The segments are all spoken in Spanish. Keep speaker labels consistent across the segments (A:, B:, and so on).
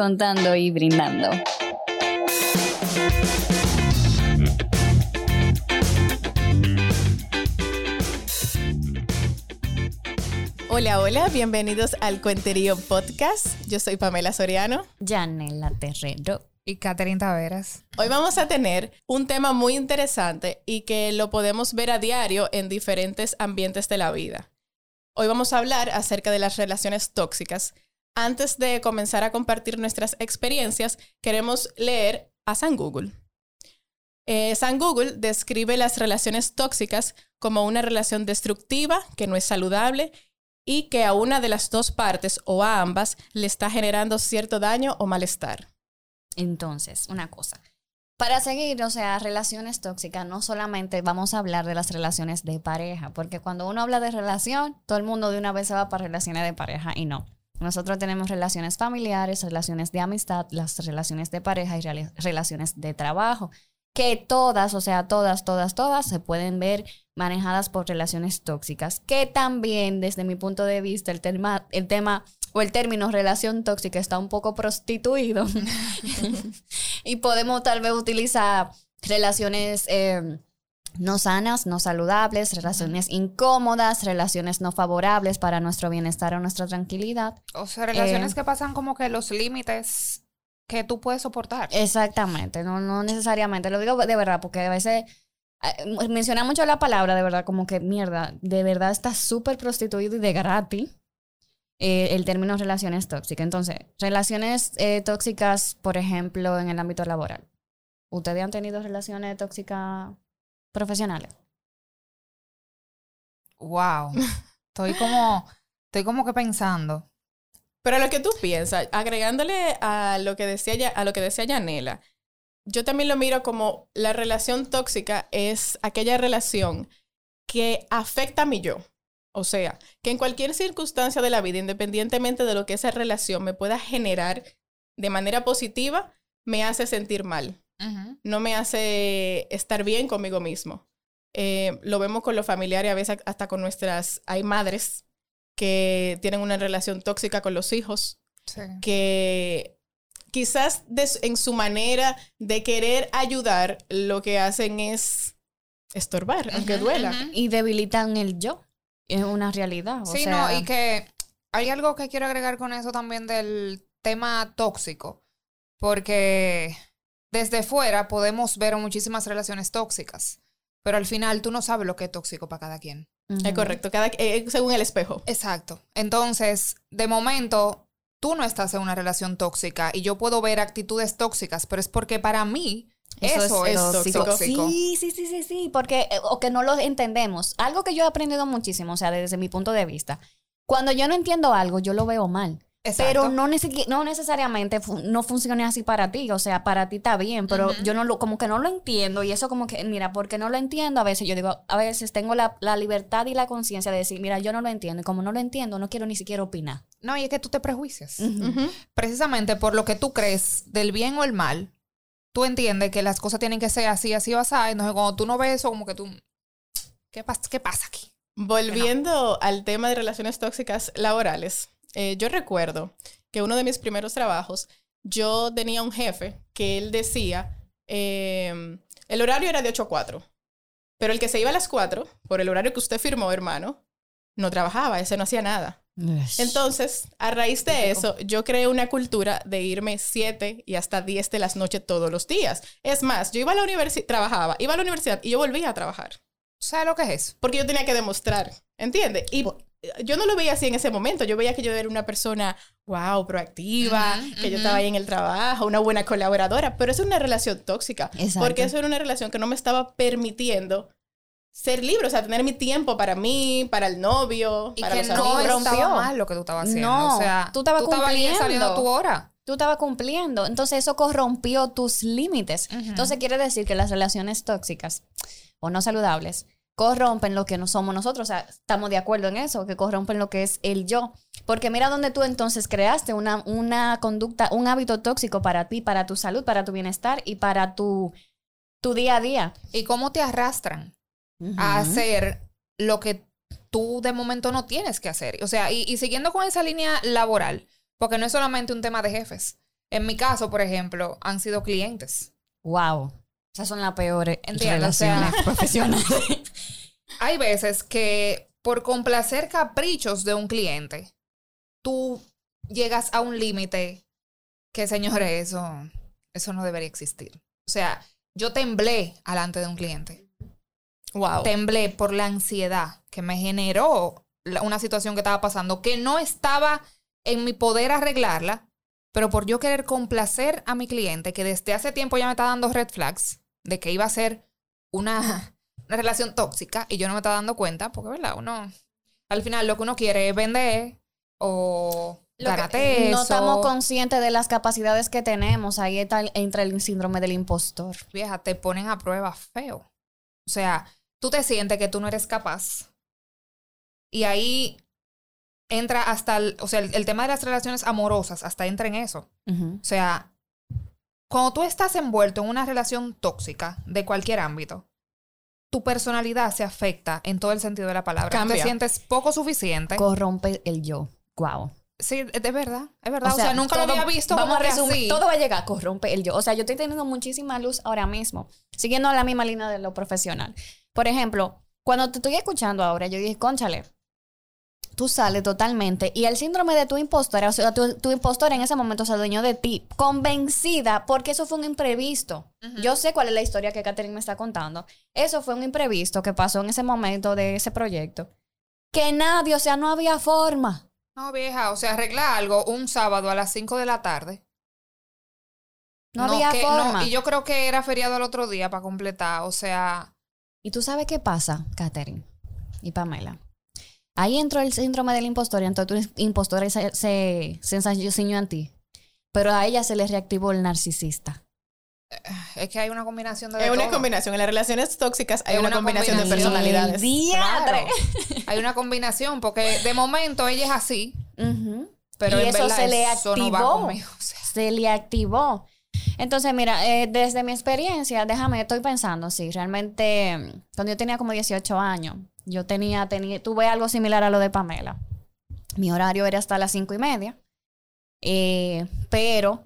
A: contando y brindando.
B: Hola, hola, bienvenidos al Cuenterío Podcast. Yo soy Pamela Soriano.
A: Janela Terrero.
C: Y Catherine Taveras.
B: Hoy vamos a tener un tema muy interesante y que lo podemos ver a diario en diferentes ambientes de la vida. Hoy vamos a hablar acerca de las relaciones tóxicas. Antes de comenzar a compartir nuestras experiencias, queremos leer a San Google. Eh, San Google describe las relaciones tóxicas como una relación destructiva que no es saludable y que a una de las dos partes o a ambas le está generando cierto daño o malestar.
A: Entonces, una cosa. Para seguir, o sea, relaciones tóxicas, no solamente vamos a hablar de las relaciones de pareja, porque cuando uno habla de relación, todo el mundo de una vez se va para relaciones de pareja y no. Nosotros tenemos relaciones familiares, relaciones de amistad, las relaciones de pareja y relaciones de trabajo, que todas, o sea, todas, todas, todas se pueden ver manejadas por relaciones tóxicas, que también desde mi punto de vista el tema, el tema o el término relación tóxica está un poco prostituido. Y podemos tal vez utilizar relaciones eh, no sanas, no saludables, relaciones incómodas, relaciones no favorables para nuestro bienestar o nuestra tranquilidad.
C: O sea, relaciones eh, que pasan como que los límites que tú puedes soportar.
A: Exactamente, no, no necesariamente, lo digo de verdad, porque a veces eh, menciona mucho la palabra, de verdad, como que mierda, de verdad está súper prostituido y de gratis eh, el término relaciones tóxicas. Entonces, relaciones tóxicas, por ejemplo, en el ámbito laboral. ¿Ustedes han tenido relaciones tóxicas profesionales?
C: Wow. Estoy como, estoy como que pensando.
B: Pero lo que tú piensas, agregándole a lo que decía, a lo que decía Yanela, yo también lo miro como la relación tóxica es aquella relación que afecta a mi yo. O sea, que en cualquier circunstancia de la vida, independientemente de lo que esa relación me pueda generar de manera positiva, me hace sentir mal. No me hace estar bien conmigo mismo. Eh, lo vemos con los familiares, a veces hasta con nuestras... Hay madres que tienen una relación tóxica con los hijos, que quizás en su manera de querer ayudar, lo que hacen es estorbar, aunque duela.
A: Y debilitan el yo. Es una realidad.
C: sí, no, y que hay algo que quiero agregar con eso también del tema tóxico. Porque desde fuera podemos ver muchísimas relaciones tóxicas. Pero al final tú no sabes lo que es tóxico para cada quien.
B: Es correcto, cada, eh, según el espejo.
C: Exacto. Entonces, de momento, tú no estás en una relación tóxica y yo puedo ver actitudes tóxicas, pero es porque para mí eso, es, tóxico.
A: Sí, sí, sí, sí, sí, porque eh, o que no lo entendemos. Algo que yo he aprendido muchísimo, o sea, desde mi punto de vista. Cuando yo no entiendo algo, yo lo veo mal. Pero no, no necesariamente no funciona así para ti. O sea, para ti está bien, pero yo no lo, como que no lo entiendo. Y eso como que, mira, porque no lo entiendo, a veces yo digo, a veces tengo la, la libertad y la conciencia de decir, mira, yo no lo entiendo. Y como no lo entiendo, no quiero ni siquiera opinar.
C: No, y es que tú te prejuicias. Precisamente por lo que tú crees del bien o el mal, tú entiendes que las cosas tienen que ser así, así o así. Entonces, cuando tú no ves eso, como que tú, ¿qué, pasa, qué pasa aquí?
B: Volviendo al tema de relaciones tóxicas laborales eh, yo recuerdo que uno de mis primeros trabajos, yo tenía un jefe que él decía, em, el horario era de 8 a 4, pero el que se iba a las 4, por el horario que usted firmó, hermano, no trabajaba, ese no hacía nada. Entonces, a raíz de eso, yo creé una cultura de irme 7 y hasta 10 de las noches todos los días. Es más, yo iba a la universidad, trabajaba, iba a la universidad y yo volvía a trabajar.
C: ¿Sabes lo que es eso?
B: Porque yo tenía que demostrar, ¿entiendes? Y yo no lo veía así en ese momento. Yo veía que yo era una persona, wow, proactiva, que yo estaba ahí en el trabajo, una buena colaboradora, pero eso es una relación tóxica. Porque eso era una relación que no me estaba permitiendo ser libre, o sea, tener mi tiempo para mí, para el novio,
C: y
B: para
C: que no estaba mal lo que tú estabas haciendo. No, o sea,
A: tú estabas cumpliendo.
C: saliendo tu hora.
A: Tú estabas cumpliendo. Entonces eso corrompió tus límites. Entonces quiere decir que las relaciones tóxicas o no saludables corrompen lo que no somos nosotros. O sea, estamos de acuerdo en eso, que corrompen lo que es el yo. Porque mira donde tú entonces creaste una, una conducta, un hábito tóxico para ti, para tu salud, para tu bienestar y para tu, tu día a día.
C: ¿Y cómo te arrastran a hacer lo que tú de momento no tienes que hacer? O sea, y, y siguiendo con esa línea laboral, porque no es solamente un tema de jefes. En mi caso, por ejemplo, han sido clientes.
A: Wow. Esas son las peores
C: Entiendo, o sea-
A: relaciones profesionales.
C: Hay veces que por complacer caprichos de un cliente, tú llegas a un límite que, señores, eso, eso no debería existir. O sea, yo temblé alante de un cliente.
B: Wow.
C: Temblé por la ansiedad que me generó una situación que estaba pasando, que no estaba en mi poder arreglarla, pero por yo querer complacer a mi cliente, que desde hace tiempo ya me está dando red flags de que iba a ser una, una relación tóxica y yo no me estaba dando cuenta, porque, ¿verdad? Uno, al final lo que uno quiere es vender o
A: Lo que- no estamos conscientes de las capacidades que tenemos. Ahí está entra el síndrome del impostor.
C: vieja, te ponen a prueba feo. O sea, tú te sientes que tú no eres capaz. Y ahí entra hasta, el, o sea, el, el tema de las relaciones amorosas, hasta entra en eso. O sea, cuando tú estás envuelto en una relación tóxica de cualquier ámbito, tu personalidad se afecta en todo el sentido de la palabra.
B: Cambia.
C: te sientes poco suficiente.
A: Corrompe el yo. Wow.
C: sí, es verdad, es verdad. O sea, nunca lo había visto
A: Vamos
C: como
A: a resumir.
C: así.
A: Todo va a llegar, corrompe el yo. O sea, yo estoy teniendo muchísima luz ahora mismo, siguiendo la misma línea de lo profesional. Por ejemplo, cuando te estoy escuchando ahora, yo dije, conchale, tú sales totalmente y el síndrome de tu impostora, o sea, tu, tu impostora en ese momento se adueñó de ti, convencida, porque eso fue un imprevisto. Yo sé cuál es la historia que Catherine me está contando. Eso fue un imprevisto que pasó en ese momento de ese proyecto. Que nadie, o sea, no había forma.
C: No, vieja, o sea, arregla algo un sábado a las 5 de la tarde.
A: No, había
C: que- no,
A: forma.
C: y yo creo que era feriado el otro día para completar. O sea,
A: ¿Y tú sabes qué pasa, Katherine y Pamela? Ahí entró el síndrome del impostor y entonces tu impostora se, se, se ensañó en ti. Pero a ella se le reactivó el narcisista.
C: es que hay una combinación de.
B: Es
C: de
B: una
C: todo.
B: combinación. En las relaciones tóxicas hay una,
C: una
B: combinación, de
C: combinación.
B: personalidades.
A: ¡Diadre!
C: Claro. Hay una combinación, porque de momento ella es así,
A: Ujú.
C: pero
A: y
C: en
A: eso
C: verdad
A: se le
C: eso no va conmigo. O sea,
A: se le activó. Entonces, mira, eh, desde mi experiencia, déjame, estoy pensando, sí, realmente, cuando yo tenía como 18 años, yo tenía, tenía, tuve algo similar a lo de Pamela. Mi horario era hasta las cinco y media, eh, pero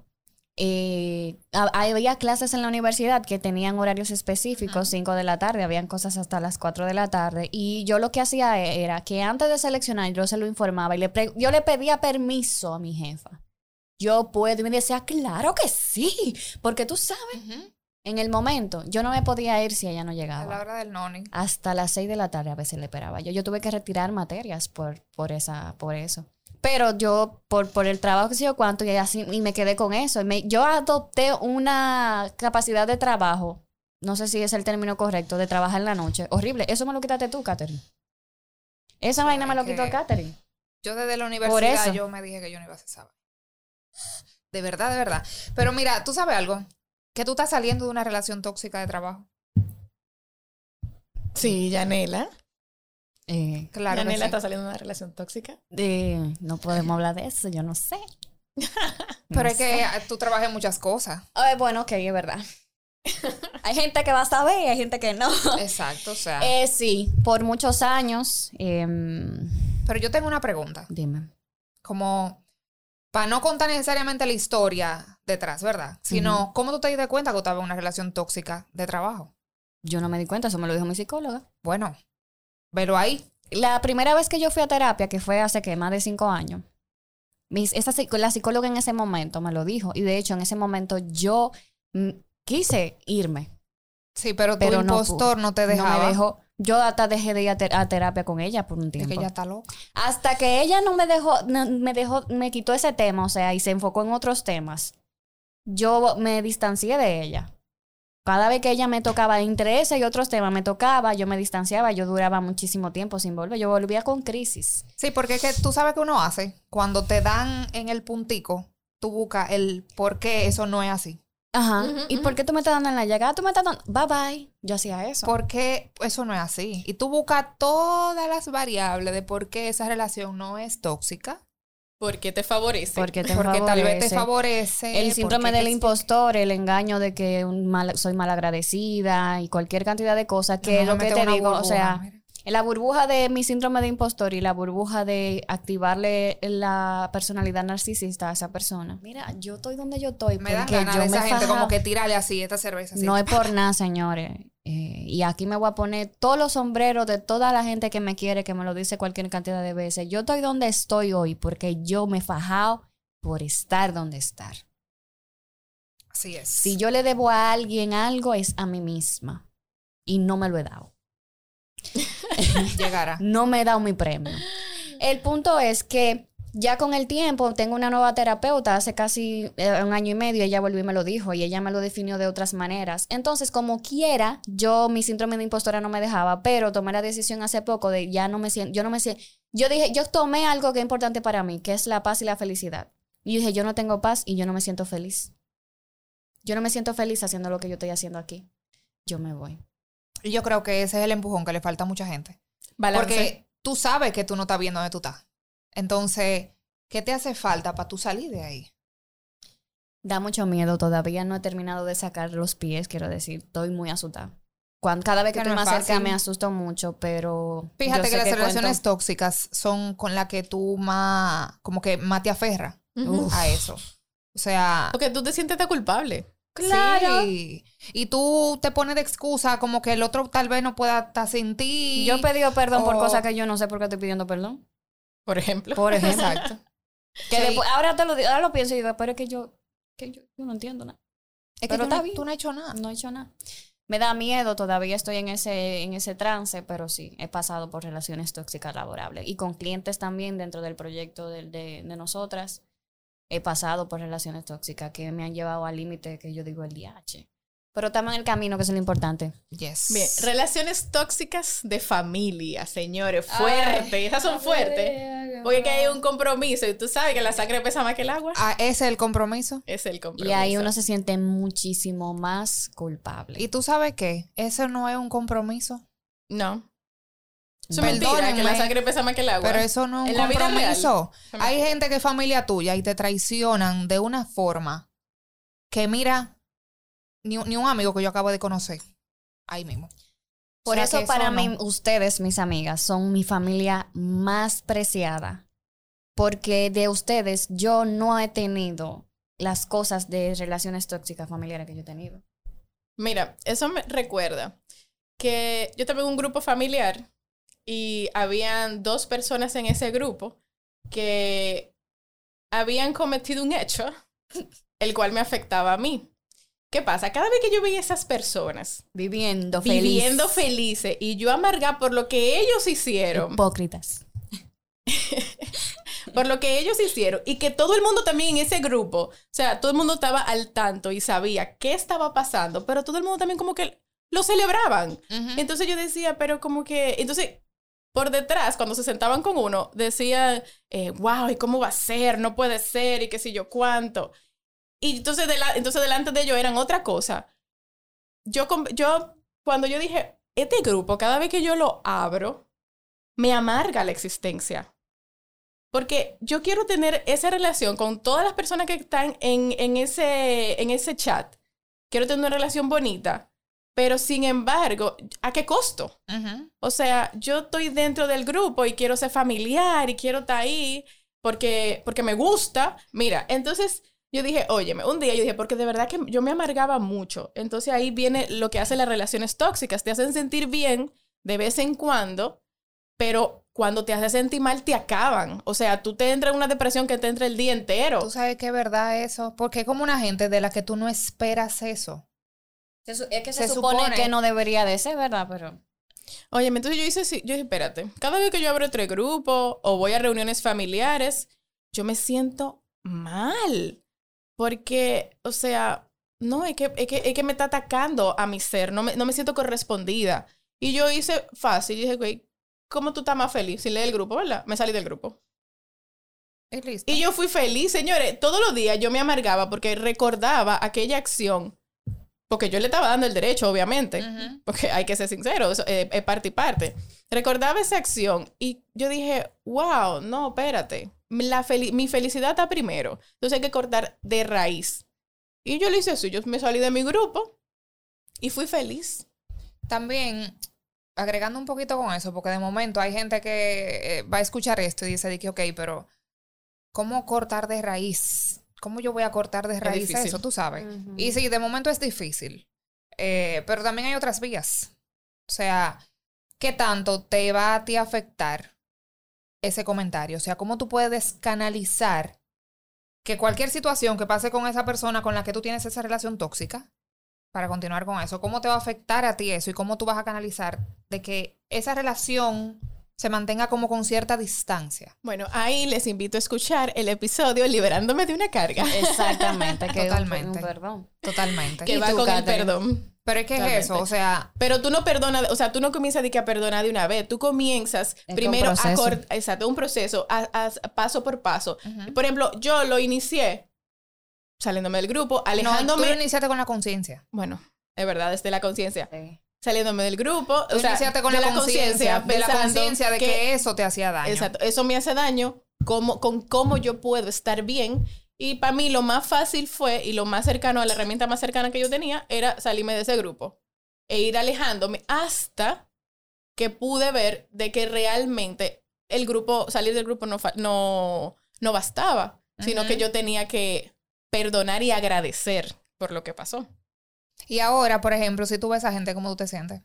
A: eh, ha- había clases en la universidad que tenían horarios específicos, 5 de la tarde, habían cosas hasta las 4 de la tarde, y yo lo que hacía era que antes de seleccionar yo se lo informaba y le yo le pedía permiso a mi jefa. Yo puedo, y me decía, claro que sí, porque tú sabes, en el momento, yo no me podía ir si ella no
C: a la
A: llegaba.
C: hora del noni.
A: Hasta las 6 de la tarde a veces le esperaba. Yo, yo tuve que retirar materias por, por, esa, por eso. Pero yo, por, por el trabajo que sé yo cuánto, y así, y me quedé con eso. Y me- yo adopté una capacidad de trabajo, no sé si es el término correcto, de trabajar en la noche. Horrible. Eso me lo quitaste tú, Katherine. Esa vaina me lo quitó Katherine.
C: Yo desde la universidad yo me dije que yo no iba a hacer sábado. De verdad, de verdad. Pero mira, tú sabes algo, que tú estás saliendo de una relación tóxica de trabajo.
B: Sí, Yanela.
A: Eh,
C: Claro. que
B: Yanela
C: sí.
B: está saliendo de una relación tóxica.
A: eh, no podemos hablar de eso, yo no sé.
C: Pero
A: No
C: es que tú trabajas en muchas cosas.
A: Ay, bueno, ok, es verdad. hay gente que va a saber y hay gente que no.
C: Exacto, o sea.
A: Eh, sí, por muchos años. em,
C: Pero yo tengo una pregunta.
A: dime.
C: Como para no contar necesariamente la historia detrás, ¿verdad? Sino, ¿cómo tú te diste cuenta que tú estabas en una relación tóxica de trabajo?
A: Yo no me di cuenta, eso me lo dijo mi psicóloga.
C: Bueno, velo ahí.
A: La primera vez que yo fui a terapia, que fue hace que más de cinco años, mis, esa, la psicóloga en ese momento me lo dijo. Y de hecho, en ese momento yo mm, quise irme.
C: Sí, pero tu
A: Pero no
C: impostor no, te dejaba.
A: No me dejó. Yo hasta dejé de ir a, ter- a terapia con ella por un
C: Es
A: tiempo.
C: que ella está loca.
A: Hasta que ella no me dejó, no- me dejó, me quitó ese tema, o sea, y se enfocó en otros temas. Yo me distancié de ella. Cada vez que ella me tocaba entre ese y otros temas, me tocaba, yo me distanciaba, yo duraba muchísimo tiempo sin volver. Yo volvía con crisis.
C: Sí, porque es que tú sabes que uno hace. Cuando te dan en el puntico, tú buscas el por qué eso no es así.
A: Ajá. ¿Y
B: ujú.
A: por qué tú me estás dando en la llegada? Tú me estás dando. Bye bye. Yo hacía eso.
C: ¿Por qué eso no es así? Y tú buscas todas las variables de por qué esa relación no es tóxica.
B: ¿Por qué te favorece?
A: porque te
C: porque tal vez te
A: favorece.
C: favorece.
A: El síndrome
C: porque
A: del impostor, el engaño de que un mal, soy malagradecida y cualquier cantidad de cosas que
C: No
A: es lo
C: me
A: que te digo, o sea, la burbuja de mi síndrome de impostor y la burbuja de activarle la personalidad narcisista a esa persona. Mira, yo estoy donde yo estoy.
C: Me da
A: porque
C: ganas
A: yo
C: de esa
A: me
C: gente
A: faja-
C: como que tirarle así esta cerveza. así.
A: No es por nada, señores. Eh, y aquí me voy a poner todos los sombreros de toda la gente que me quiere, que me lo dice cualquier cantidad de veces. Yo estoy donde estoy hoy porque yo me he fajado por estar donde estar.
C: Así es.
A: Si yo le debo a alguien algo, es a mí misma. Y no me lo he dado. No me he dado mi premio. El punto es que ya con el tiempo tengo una nueva terapeuta, hace casi eh, un año y medio, ella volvió y me lo dijo y ella me lo definió de otras maneras. Entonces, como quiera, yo mi síndrome de impostora no me dejaba, pero tomé la decisión hace poco de ya no me siento, yo no me siento, yo dije, yo tomé algo que es importante para mí, que es la paz y la felicidad. Y dije, yo no tengo paz y yo no me siento feliz. Yo no me siento feliz haciendo lo que yo estoy haciendo aquí. Yo me voy.
C: Y yo creo que ese es el empujón que le falta a mucha gente.
B: Balance.
C: Porque tú sabes que tú no estás viendo dónde tú estás. Entonces, ¿qué te hace falta para tú salir de ahí?
A: Da mucho miedo, todavía no he terminado de sacar los pies, quiero decir, estoy muy asustada. Cuando, cada vez que
C: Que
A: estoy
C: no es
A: más cerca
C: fácil.
A: me asusto mucho, pero...
C: Fíjate que las relaciones
A: cuento-
C: tóxicas son con las que tú más, como que más te aferras
B: Ujú.
C: a eso. O sea,
B: Porque tú te sientes culpable.
A: Claro.
C: sí. Y tú te pones de excusa como que el otro tal vez no pueda estar sin ti.
A: Yo he pedido perdón por cosas que yo no sé por qué estoy pidiendo perdón.
B: Por ejemplo.
A: Por ejemplo.
C: Exacto.
A: Que
C: Sí.
A: después- ahora, te lo, digo- ahora lo pienso y digo, pero es que yo, que yo, yo no entiendo nada.
C: Es que
A: Pero
C: tú, no, tú no has hecho nada.
A: No he hecho nada. Me da miedo, todavía estoy en ese, en ese trance, pero sí, he pasado por relaciones tóxicas laborables. Y con clientes también dentro del proyecto del- de, de nosotras, he pasado por relaciones tóxicas que me han llevado al límite que yo digo el DH. Pero estamos en el camino, que es lo importante.
C: Yes.
B: Bien, relaciones tóxicas de familia, señores, fuerte. Esas son fuertes. Porque que hay un compromiso y tú sabes que la sangre pesa más que el agua.
C: Ah, ese es el compromiso.
B: Es el compromiso.
A: Y ahí uno se siente muchísimo más culpable.
C: ¿Y tú sabes qué? Ese no es un compromiso.
B: No. Eso es mentira, que la sangre pesa más que el agua.
C: Pero eso no es un compromiso. Hay gente que es familia tuya y te traicionan de una forma que mira, ni, un- ni un amigo que yo acabo de conocer. Ahí mismo. O
A: Por
C: sea
A: eso para
C: no.
A: mí, ustedes, mis amigas, son mi familia más preciada. Porque de ustedes yo no he tenido las cosas de relaciones tóxicas familiares que yo he tenido.
B: Mira, eso me recuerda que yo también un grupo familiar y habían dos personas en ese grupo que habían cometido un hecho el cual me afectaba a mí. ¿Qué pasa? Cada vez que yo veía a esas personas
A: Viviendo feliz.
B: viviendo felices y yo amargada por lo que ellos hicieron,
A: Hipócritas.
B: por lo que ellos hicieron y que todo el mundo también en ese grupo, o sea, todo el mundo estaba al tanto y sabía qué estaba pasando, pero todo el mundo también como que lo celebraban.
C: Ujú.
B: Entonces yo decía, pero como que, entonces por detrás, cuando se sentaban con uno, decían, eh, wow, ¿y cómo va a ser? No puede ser, y qué sé yo cuánto. Y entonces, de la- entonces delante de ellos eran otra cosa. Yo, yo, cuando yo dije, este grupo, cada vez que yo lo abro, me amarga la existencia. Porque yo quiero tener esa relación con todas las personas que están en, en, ese, en ese chat. Quiero tener una relación bonita. Pero sin embargo, ¿a qué costo? O sea, yo estoy dentro del grupo y quiero ser familiar y quiero estar ahí porque, porque me gusta. Mira, entonces yo dije, óyeme, un día yo dije, porque de verdad que yo me amargaba mucho. Entonces ahí viene lo que hacen las relaciones tóxicas. Te hacen sentir bien de vez en cuando, pero cuando te hace sentir mal te acaban. O sea, tú te entras en una depresión que te entra el día entero.
C: Tú sabes que es verdad eso. Porque es como una gente de la que tú no esperas eso.
A: Se es que
C: Se
A: se, supone,
C: supone-
A: que no debería de ser, ¿verdad? Pero
B: Oye, entonces yo hice yo dije, espérate, cada vez que yo abro otro grupo o voy a reuniones familiares, yo me siento mal. Porque, o sea, no, es que, es que, es que me está atacando a mi ser, no me, no me siento correspondida. Y yo hice fácil, dije, güey, ¿cómo tú estás más feliz? Si lee el grupo, ¿verdad? Me salí del grupo.
C: Y listo.
B: Y yo fui feliz, señores. Todos los días yo me amargaba porque recordaba aquella acción. Porque yo le estaba dando el derecho, obviamente.
C: Ujú.
B: Porque hay que ser sincero, eso, eh, es parte y parte. Recordaba esa acción y yo dije, wow, no, espérate. La feli- mi felicidad está primero. Entonces hay que cortar de raíz. Y yo lo hice así. Yo me salí de mi grupo y fui feliz.
C: También agregando un poquito con eso, porque de momento hay gente que eh, va a escuchar esto y dice, ok, pero ¿cómo cortar de raíz? ¿Cómo yo voy a cortar de raíz
B: difícil.
C: eso? Tú sabes. Y sí, de momento es difícil. Eh, pero también hay otras vías. O sea, ¿qué tanto te va a ti afectar ese comentario? O sea, ¿cómo tú puedes canalizar que cualquier situación que pase con esa persona con la que tú tienes esa relación tóxica, para continuar con eso, ¿cómo te va a afectar a ti eso y cómo tú vas a canalizar de que esa relación se mantenga como con cierta distancia?
B: Bueno, ahí les invito a escuchar el episodio Liberándome de una carga.
A: Exactamente, que es un-
C: Totalmente.
A: un perdón.
C: Totalmente.
B: Que
A: ¿Y
B: va
A: tú,
B: con el perdón.
C: Pero es que es
B: Totalmente.
C: eso, o sea,
B: Pero tú no perdonas, o sea, tú no comienzas de que a perdonar de una vez. Tú comienzas primero a exacto, un proceso, a- a- paso por paso. Por ejemplo, yo lo inicié saliéndome del grupo,
C: no, tú
B: alejándome.
C: lo iniciaste con la conciencia.
B: bueno, es verdad, desde la conciencia.
A: Sí.
B: Saliéndome del grupo, o sea,
C: con
B: de
C: la conciencia, de la conciencia de que, eso te hacía daño.
B: Exacto, eso me hace daño cómo, con cómo yo puedo estar bien. Y para mí lo más fácil fue, y lo más cercano a la herramienta más cercana que yo tenía, era salirme de ese grupo e ir alejándome hasta que pude ver de que realmente el grupo, salir del grupo no, no, no bastaba, sino
C: Ujú.
B: que yo tenía que perdonar y agradecer por lo que pasó.
C: Y ahora, por ejemplo, si tú ves a gente, ¿cómo tú te sientes?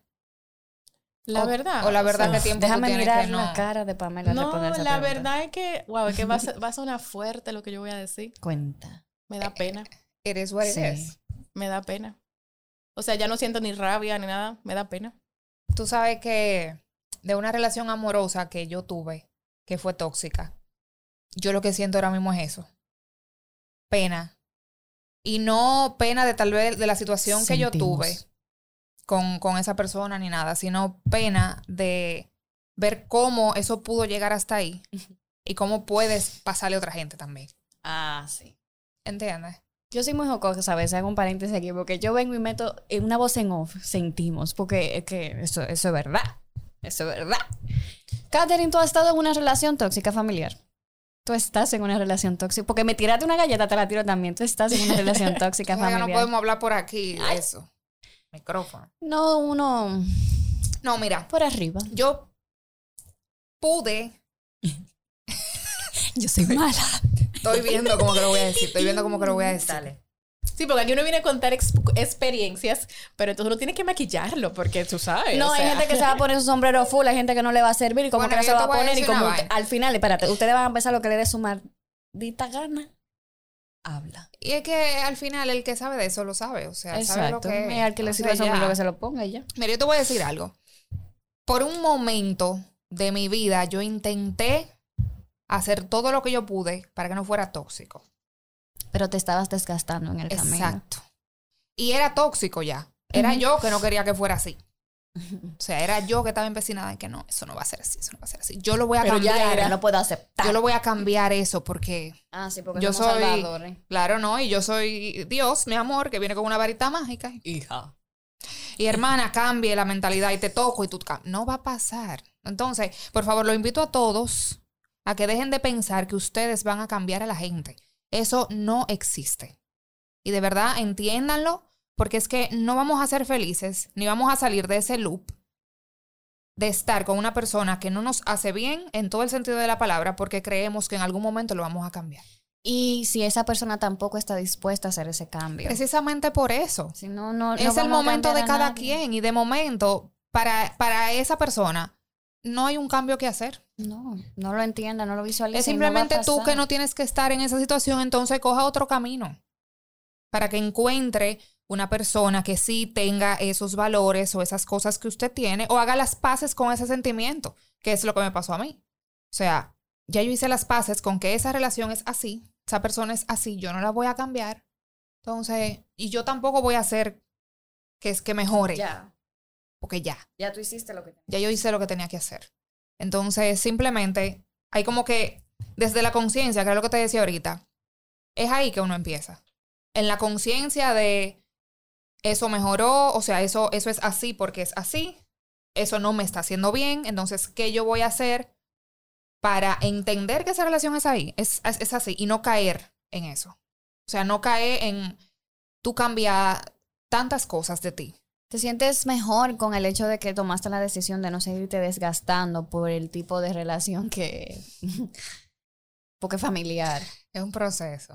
B: La
C: O-
B: verdad.
C: o la verdad
B: sea,
C: que tiempo
A: Déjame
C: tú
A: mirar
C: que
A: la cara de Pamela.
B: No, la
A: pregunta.
B: verdad es que, wow, es que va a, ser- va a sonar fuerte lo que yo voy a decir.
A: Cuenta.
B: Me da pena.
C: Is what it
A: Sí.
C: is.
B: Me da pena. O sea, ya no siento ni rabia ni nada. Me da pena.
C: Tú sabes que de una relación amorosa que yo tuve, que fue tóxica, yo lo que siento ahora mismo es eso. Pena. Y no pena de tal vez de la situación que yo tuve con, con esa persona ni nada, sino pena de ver cómo eso pudo llegar hasta ahí y cómo puedes pasarle a otra gente también.
A: Ah, sí.
C: ¿Entiendes?
A: Yo soy muy jocosa, a veces hago un paréntesis aquí, porque yo vengo y meto una voz en off, sentimos, porque es que eso, eso es verdad. Eso es verdad. Catherine, tú has estado en una relación tóxica familiar. Tú estás en una relación tóxica. Porque me tiraste una galleta, te la tiro también. Tú estás en una relación tóxica familiar.
C: no podemos hablar por aquí de eso. Micrófono.
A: No, uno
C: No, mira,
A: por arriba.
C: yo pude
A: Yo soy mala.
C: Estoy viendo cómo que lo voy a decir. Estoy viendo cómo que lo voy a decir.
A: Dale.
B: Sí, porque aquí uno viene a contar ex- experiencias, pero entonces uno tiene que maquillarlo, porque tú sabes.
A: No,
B: o
A: hay
B: sea,
A: gente que se va a poner su sombrero full, hay gente que no le va a servir y como
C: Bueno,
A: que no se va a
C: voy a
A: poner y como que al final, espérate, ustedes van a empezar lo que le dé su maldita gana. Habla.
C: Y es que al final el que sabe de eso lo sabe. O sea, sabe lo
A: Exacto.
C: que
A: al que le el sombrero que se lo ponga y ya.
C: Mira, yo te voy a decir algo. Por un momento de mi vida yo intenté hacer todo lo que yo pude para que no fuera tóxico.
A: Pero te estabas desgastando en el camino.
C: Exacto. Y era tóxico ya. Era yo que no quería que fuera así. O sea, era yo que estaba empecinada en que no, eso no va a ser así, eso no va a ser así. Yo lo voy a
A: Pero
C: cambiar.
A: ya era, no puedo aceptar.
C: Yo lo voy a cambiar eso porque
A: Ah, sí, porque
C: Yo
A: somos
C: soy-
A: salvadores.
C: Claro, no, y yo soy Dios, mi amor, que viene con una varita mágica.
A: Hija.
C: Y hermana, cambie la mentalidad y te toco y tú no va a pasar. Entonces, por favor, lo invito a todos a que dejen de pensar que ustedes van a cambiar a la gente. Eso no existe. Y de verdad, entiéndanlo, porque es que no vamos a ser felices, ni vamos a salir de ese loop de estar con una persona que no nos hace bien en todo el sentido de la palabra, porque creemos que en algún momento lo vamos a cambiar.
A: Y si esa persona tampoco está dispuesta a hacer ese cambio.
C: Precisamente por eso.
A: Si no, no, no
C: es el momento de cada quien y de momento para, para esa persona no hay un cambio que hacer.
A: No, no lo entienda, no lo visualiza.
C: Es
A: no
C: simplemente tú que no tienes que estar en esa situación, entonces coja otro camino para que encuentre una persona que sí tenga esos valores o esas cosas que usted tiene o haga las paces con ese sentimiento, que es lo que me pasó a mí. O sea, ya yo hice las paces con que esa relación es así, esa persona es así, yo no la voy a cambiar. Entonces, y yo tampoco voy a hacer que es que mejore,
A: Ya,
C: porque ya,
A: ya tú hiciste lo que tenías.
C: ya yo hice lo que tenía que hacer. Entonces, simplemente hay como que desde la conciencia, que es lo que te decía ahorita, es ahí que uno empieza. En la conciencia de eso mejoró, o sea, eso, eso es así porque es así, eso no me está haciendo bien, entonces, ¿qué yo voy a hacer para entender que esa relación es ahí? Es, es, es así y no caer en eso. O sea, no caer en tú cambiar tantas cosas de ti
A: ¿Te sientes mejor con el hecho de que tomaste la decisión de no seguirte desgastando por el tipo de relación que... porque es familiar?
C: Es un proceso.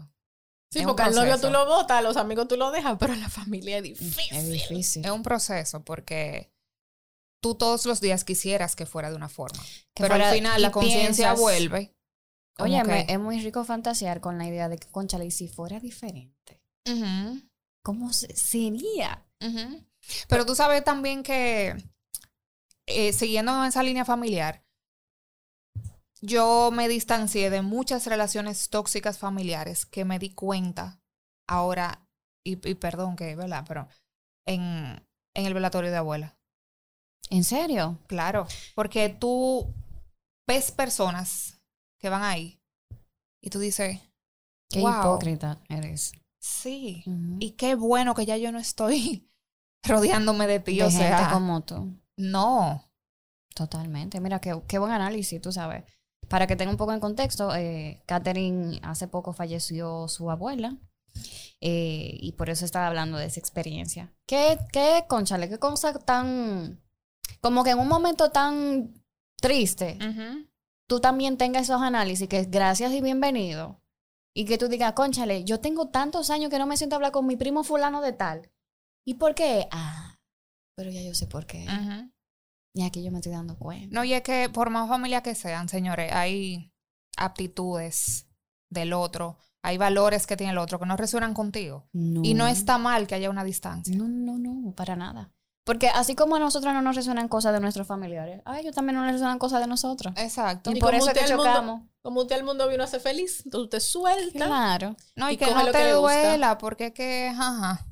B: Sí,
C: Es
B: porque al novio tú lo botas, a los amigos tú lo dejas, pero la familia es difícil.
A: Es difícil.
C: Es un proceso porque tú todos los días quisieras que fuera de una forma.
A: Que
C: pero
A: fuera-
C: al final la conciencia vuelve.
A: Oye,
C: que-
A: es muy rico fantasear con la idea de que, conchale, y si fuera diferente,
C: Ujú,
A: ¿cómo se- sería?
C: Pero tú sabes también que, eh, siguiendo en esa línea familiar, yo me distancié de muchas relaciones tóxicas familiares que me di cuenta ahora, y, y perdón que, ¿verdad? Pero en, en el velatorio de abuela.
A: ¿En serio?
C: Claro, porque tú ves personas que van ahí y tú dices,
A: Qué
C: Wow.
A: hipócrita eres.
C: sí, y qué bueno que ya yo no estoy rodeándome de ti,
A: de
C: o
A: gente
C: sea,
A: como tú.
C: no.
A: Totalmente. Mira, qué, qué buen análisis, tú sabes. Para que tenga un poco en contexto, eh, Catherine hace poco falleció su abuela eh, y por eso estaba hablando de esa experiencia. ¿Qué, qué, conchale, qué cosa tan... Como que en un momento tan triste, tú también tengas esos análisis, que es gracias y bienvenido. Y que tú digas, conchale, yo tengo tantos años que no me siento a hablar con mi primo fulano de tal. ¿Y por qué? Ah, pero ya yo sé por qué.
C: Ujú.
A: Y aquí yo me estoy dando cuenta.
C: No, y es que por más familia que sean, señores, hay aptitudes del otro, hay valores que tiene el otro que no resuenan contigo. Y no está mal que haya una distancia.
A: No, no, no, para nada. Porque así como a nosotros no nos resuenan cosas de nuestros familiares, a ellos también no les resuenan cosas de nosotros.
C: Exacto.
A: Y
B: Y
A: por eso que
B: mundo-
A: chocamos.
B: Como usted al mundo vino a ser feliz, entonces usted suelta.
A: Claro.
C: No, y,
B: y
C: que no
B: lo
C: te
B: que le gusta.
C: duela, porque es que, ajá.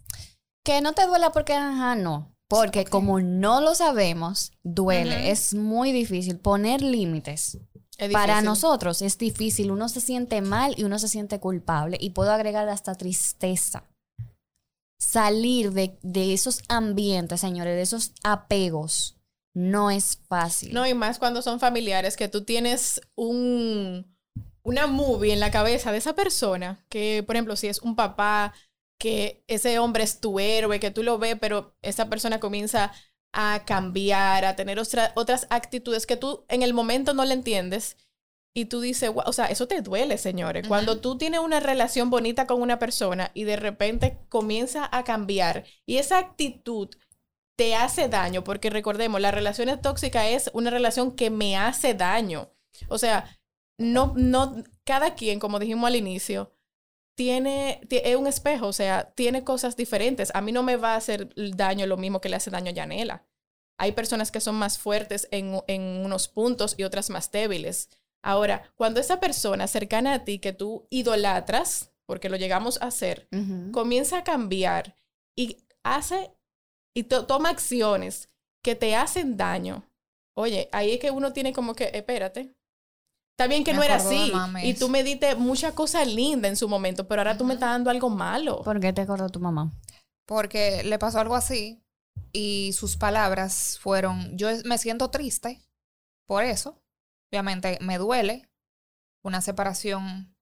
A: Que no te duela porque, ajá, no. Porque como no lo sabemos, duele. Es muy difícil poner límites.
B: Es
A: Para nosotros es difícil. Uno se siente mal y uno se siente culpable. Y puedo agregar hasta tristeza. Salir de, de esos ambientes, señores, de esos apegos, no es fácil.
B: No, y más cuando son familiares, que tú tienes un, una movie en la cabeza de esa persona, que por ejemplo, si es un papá, que ese hombre es tu héroe, que tú lo ves, pero esa persona comienza a cambiar, a tener otra- otras actitudes que tú en el momento no le entiendes. Y tú dices, o sea, eso te duele, señores. Cuando tú tienes una relación bonita con una persona y de repente comienza a cambiar y esa actitud te hace daño, porque recordemos, la relación tóxica es una relación que me hace daño. O sea, no, no, cada quien, como dijimos al inicio, tiene, ti- es un espejo, o sea, tiene cosas diferentes. A mí no me va a hacer daño lo mismo que le hace daño a Yanela. Hay personas que son más fuertes en, en unos puntos y otras más débiles. Ahora, cuando esa persona cercana a ti que tú idolatras, porque lo llegamos a hacer, comienza a cambiar y hace y to- toma acciones que te hacen daño. Oye, ahí es que uno tiene como que, espérate. Está bien que
C: Me
B: no era así y tú me diste mucha cosa linda en su momento, pero ahora tú me estás dando algo malo.
A: ¿Por qué te acordó tu mamá?
C: Porque le pasó algo así y sus palabras fueron, yo me siento triste por eso. Obviamente me duele una separación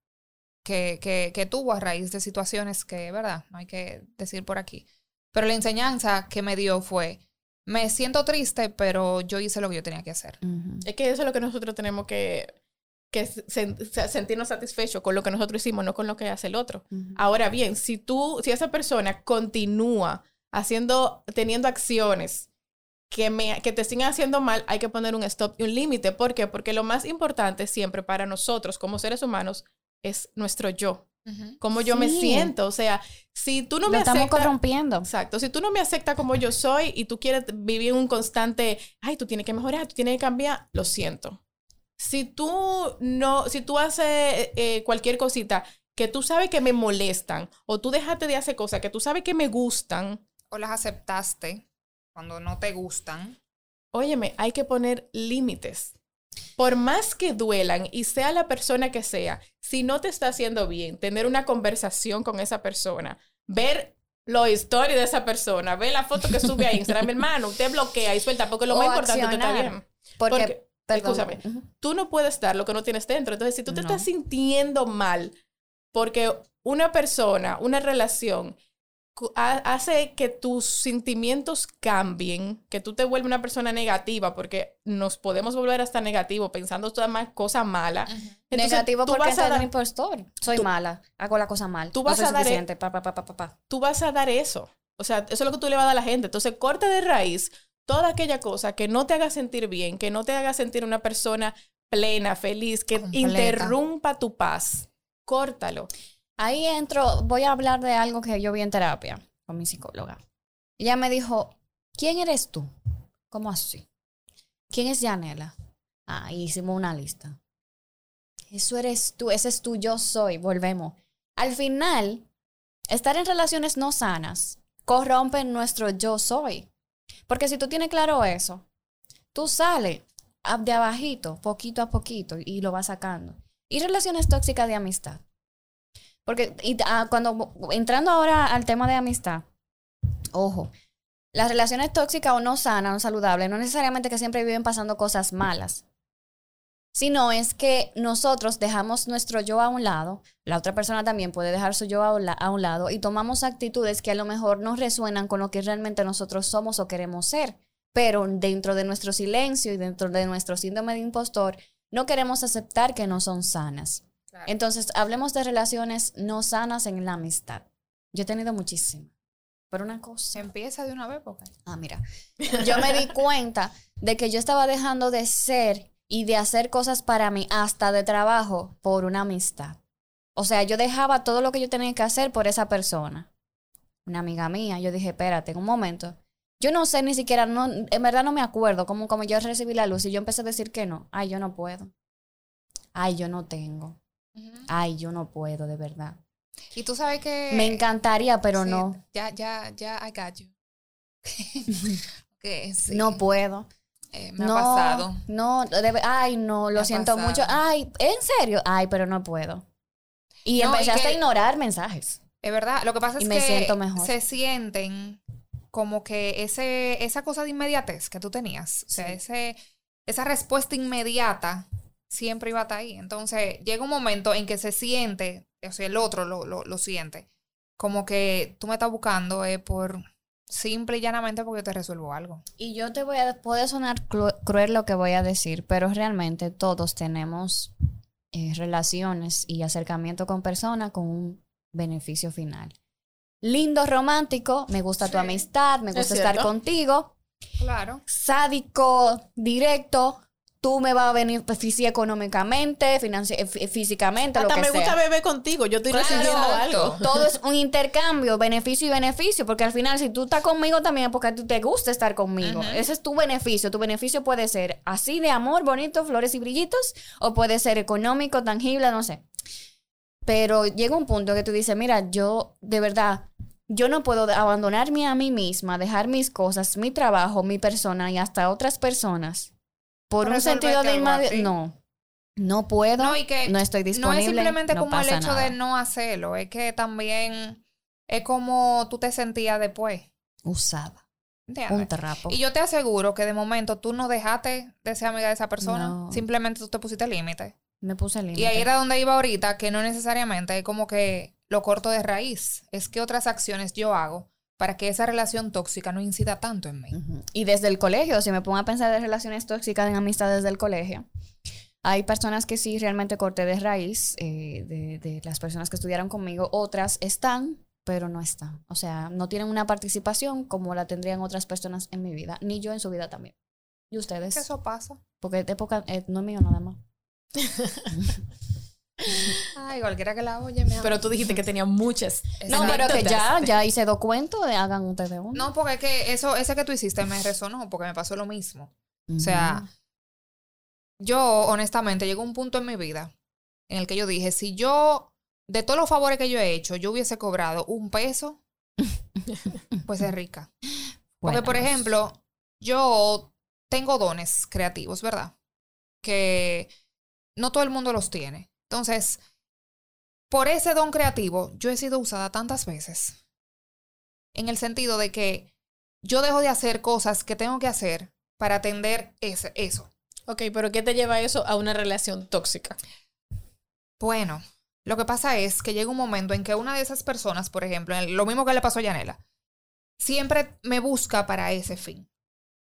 C: que, que, que tuvo a raíz de situaciones que, ¿verdad? No hay que decir por aquí. Pero la enseñanza que me dio fue, me siento triste, pero yo hice lo que yo tenía que hacer.
B: Es que eso es lo que nosotros tenemos que, que sen- se- sentirnos satisfechos con lo que nosotros hicimos, no con lo que hace el otro.
A: Ujú.
B: Ahora bien, si tú, si esa persona continúa haciendo, teniendo acciones que, me, que te sigan haciendo mal, hay que poner un stop y un límite. ¿Por qué? Porque lo más importante siempre para nosotros como seres humanos es nuestro yo, cómo yo me
A: Sí.
B: siento. O sea, si tú no
A: Lo
B: me
A: estamos
B: aceptas...
A: corrompiendo.
B: Exacto. Si tú no me aceptas como yo soy y tú quieres vivir un constante, ay, tú tienes que mejorar, tú tienes que cambiar, lo siento. Si tú no, si tú haces eh, cualquier cosita que tú sabes que me molestan o tú dejaste de hacer cosas que tú sabes que me gustan,
C: O las aceptaste cuando no te gustan.
B: óyeme, hay que poner límites. Por más que duelan y sea la persona que sea, si no te está haciendo bien, tener una conversación con esa persona, ver los historias de esa persona, ver la foto que sube a Instagram, hermano, usted bloquea y suelta, porque lo
A: O
B: más importante usted está bien.
A: Porque,
B: Porque, escúchame,
A: Ujú.
B: tú no puedes dar lo que no tienes dentro. Entonces, si tú te
A: No.
B: estás sintiendo mal porque una persona, una relación hace que tus sentimientos cambien, que tú te vuelves una persona negativa, porque nos podemos volver hasta negativo pensando todas más cosas malas. Entonces,
A: Negativo
B: tú
A: porque
B: vas a dar-
A: un impostor. Soy
B: tú-
A: mala, hago la cosa mal.
B: tú
A: no
B: vas
A: soy
B: a dar e-
A: suficiente. Pa, pa, pa, pa, pa, pa.
B: tú vas a dar eso. O sea, eso es lo que tú le vas a dar a la gente. Entonces, corta de raíz toda aquella cosa que no te haga sentir bien, que no te haga sentir una persona plena, feliz, que
C: Completa.
B: interrumpa tu paz. Córtalo.
A: Ahí entro, voy a hablar de algo que yo vi en terapia con mi psicóloga. Ella me dijo, ¿quién eres tú? ¿Cómo así? ¿Quién es Yanela? Ah, hicimos una lista. Eso eres tú, ese es tú, yo soy, volvemos. Al final, estar en relaciones no sanas corrompen nuestro yo soy. Porque si tú tienes claro eso, tú sales de abajito, poquito a poquito, y lo vas sacando. Y relaciones tóxicas de amistad. Porque y, ah, cuando entrando ahora al tema de amistad, ojo, las relaciones tóxicas o no sanas o saludables, no necesariamente que siempre viven pasando cosas malas, sino es que nosotros dejamos nuestro yo a un lado, la otra persona también puede dejar su yo a un, lado y tomamos actitudes que a lo mejor no resuenan con lo que realmente nosotros somos o queremos ser, pero dentro de nuestro silencio y dentro de nuestro síndrome de impostor, no queremos aceptar que no son sanas. Entonces, hablemos de relaciones no sanas en la amistad. Yo he tenido muchísimas. Pero una cosa.
C: Se empieza de una vez porque...
A: Ah, mira. Yo me di cuenta de que yo estaba dejando de ser y de hacer cosas para mí, hasta de trabajo, por una amistad. O sea, yo dejaba todo lo que yo tenía que hacer por esa persona. Una amiga mía, yo dije, espérate, un momento. Yo no sé ni siquiera, no, en verdad no me acuerdo cómo, como yo recibí la luz y yo empecé a decir que no. Ay, yo no puedo. Ay, yo no tengo. Ay, yo no puedo, de verdad.
C: Y tú sabes que...
A: Me encantaría, pero
C: Sí,
A: no.
C: Ya, ya, ya, I got you. sí,
A: No puedo.
C: Eh, me
A: no,
C: ha pasado.
A: No, ay, no, lo siento
C: pasado.
A: mucho. Ay, ¿en serio? Ay, pero no puedo. Y
C: No, y
A: empezaste a ignorar mensajes.
C: Es verdad, lo que pasa es
A: Y me
C: que
A: siento mejor.
C: se sienten como que ese, esa cosa de inmediatez que tú tenías, o sea,
A: Sí.
C: ese, esa respuesta inmediata siempre iba a estar ahí. Entonces llega un momento en que se siente, o sea, el otro lo, lo, lo siente, como que tú me estás buscando eh, por simple y llanamente porque te resuelvo algo.
A: Y yo te voy a, puede sonar cru- cruel lo que voy a decir, pero realmente todos tenemos eh, relaciones y acercamiento con personas con un beneficio final. Lindo, romántico, me gusta tu amistad, me
B: Es
A: gusta estar contigo.
C: Claro.
A: sádico, directo, tú me vas a beneficiar económicamente, eh, fí- físicamente,
B: Hasta
A: lo que
B: me gusta beber contigo. Yo estoy
A: Claro,
B: recibiendo algo.
A: Todo es un intercambio, beneficio y beneficio, porque al final si tú estás conmigo también es porque a ti te gusta estar conmigo. Ese es tu beneficio. Tu beneficio puede ser así de amor, bonito, flores y brillitos, o puede ser económico, tangible, no sé. Pero llega un punto que tú dices, mira, yo de verdad, yo no puedo abandonarme a mí misma, dejar mis cosas, mi trabajo, mi persona y hasta otras personas por un sentido de
C: ti.
A: No, no puedo,
C: No,
A: no,
C: y que
A: estoy
C: no
A: disponible.
C: es simplemente
A: no
C: como el hecho
A: nada.
C: de no hacerlo, es que también es como tú te sentías después.
A: Usada, un trapo.
C: Y yo te aseguro que de momento tú no dejaste de ser amiga de esa persona,
A: No.
C: simplemente tú te pusiste límite.
A: Me puse límite.
C: Y ahí era donde iba ahorita, que no necesariamente es como que lo corto de raíz, es que otras acciones yo hago para que esa relación tóxica no incida tanto en mí.
A: Y desde el colegio, si me pongo a pensar de relaciones tóxicas en amistades del colegio, hay personas que sí realmente corté de raíz, eh, de, de las personas que estudiaron conmigo, otras están, pero no están. O sea, no tienen una participación como la tendrían otras personas en mi vida, ni yo en su vida también. ¿Y ustedes?
C: Eso pasa.
A: Porque de época eh, no es mío nada más.
C: Ay, cualquiera que la oye, me
B: Pero tú dijiste que tenía muchas.
A: No, pero que ya, ya hice dos cuentos, eh, hagan ustedes uno.
C: No, porque es que eso, ese que tú hiciste me resonó, porque me pasó lo mismo. O sea, yo honestamente llegó un punto en mi vida en el que yo dije, si yo, de todos los favores que yo he hecho, yo hubiese cobrado un peso, pues es rica. Porque, por ejemplo, yo tengo dones creativos, ¿verdad? Que no todo el mundo los tiene. Entonces, por ese don creativo, yo he sido usada tantas veces. En el sentido de que yo dejo de hacer cosas que tengo que hacer para atender ese, eso.
B: Ok, pero ¿qué te lleva eso a una relación tóxica?
C: Bueno, Lo que pasa es que llega un momento en que una de esas personas, por ejemplo, lo mismo que le pasó a Yanela, siempre me busca para ese fin.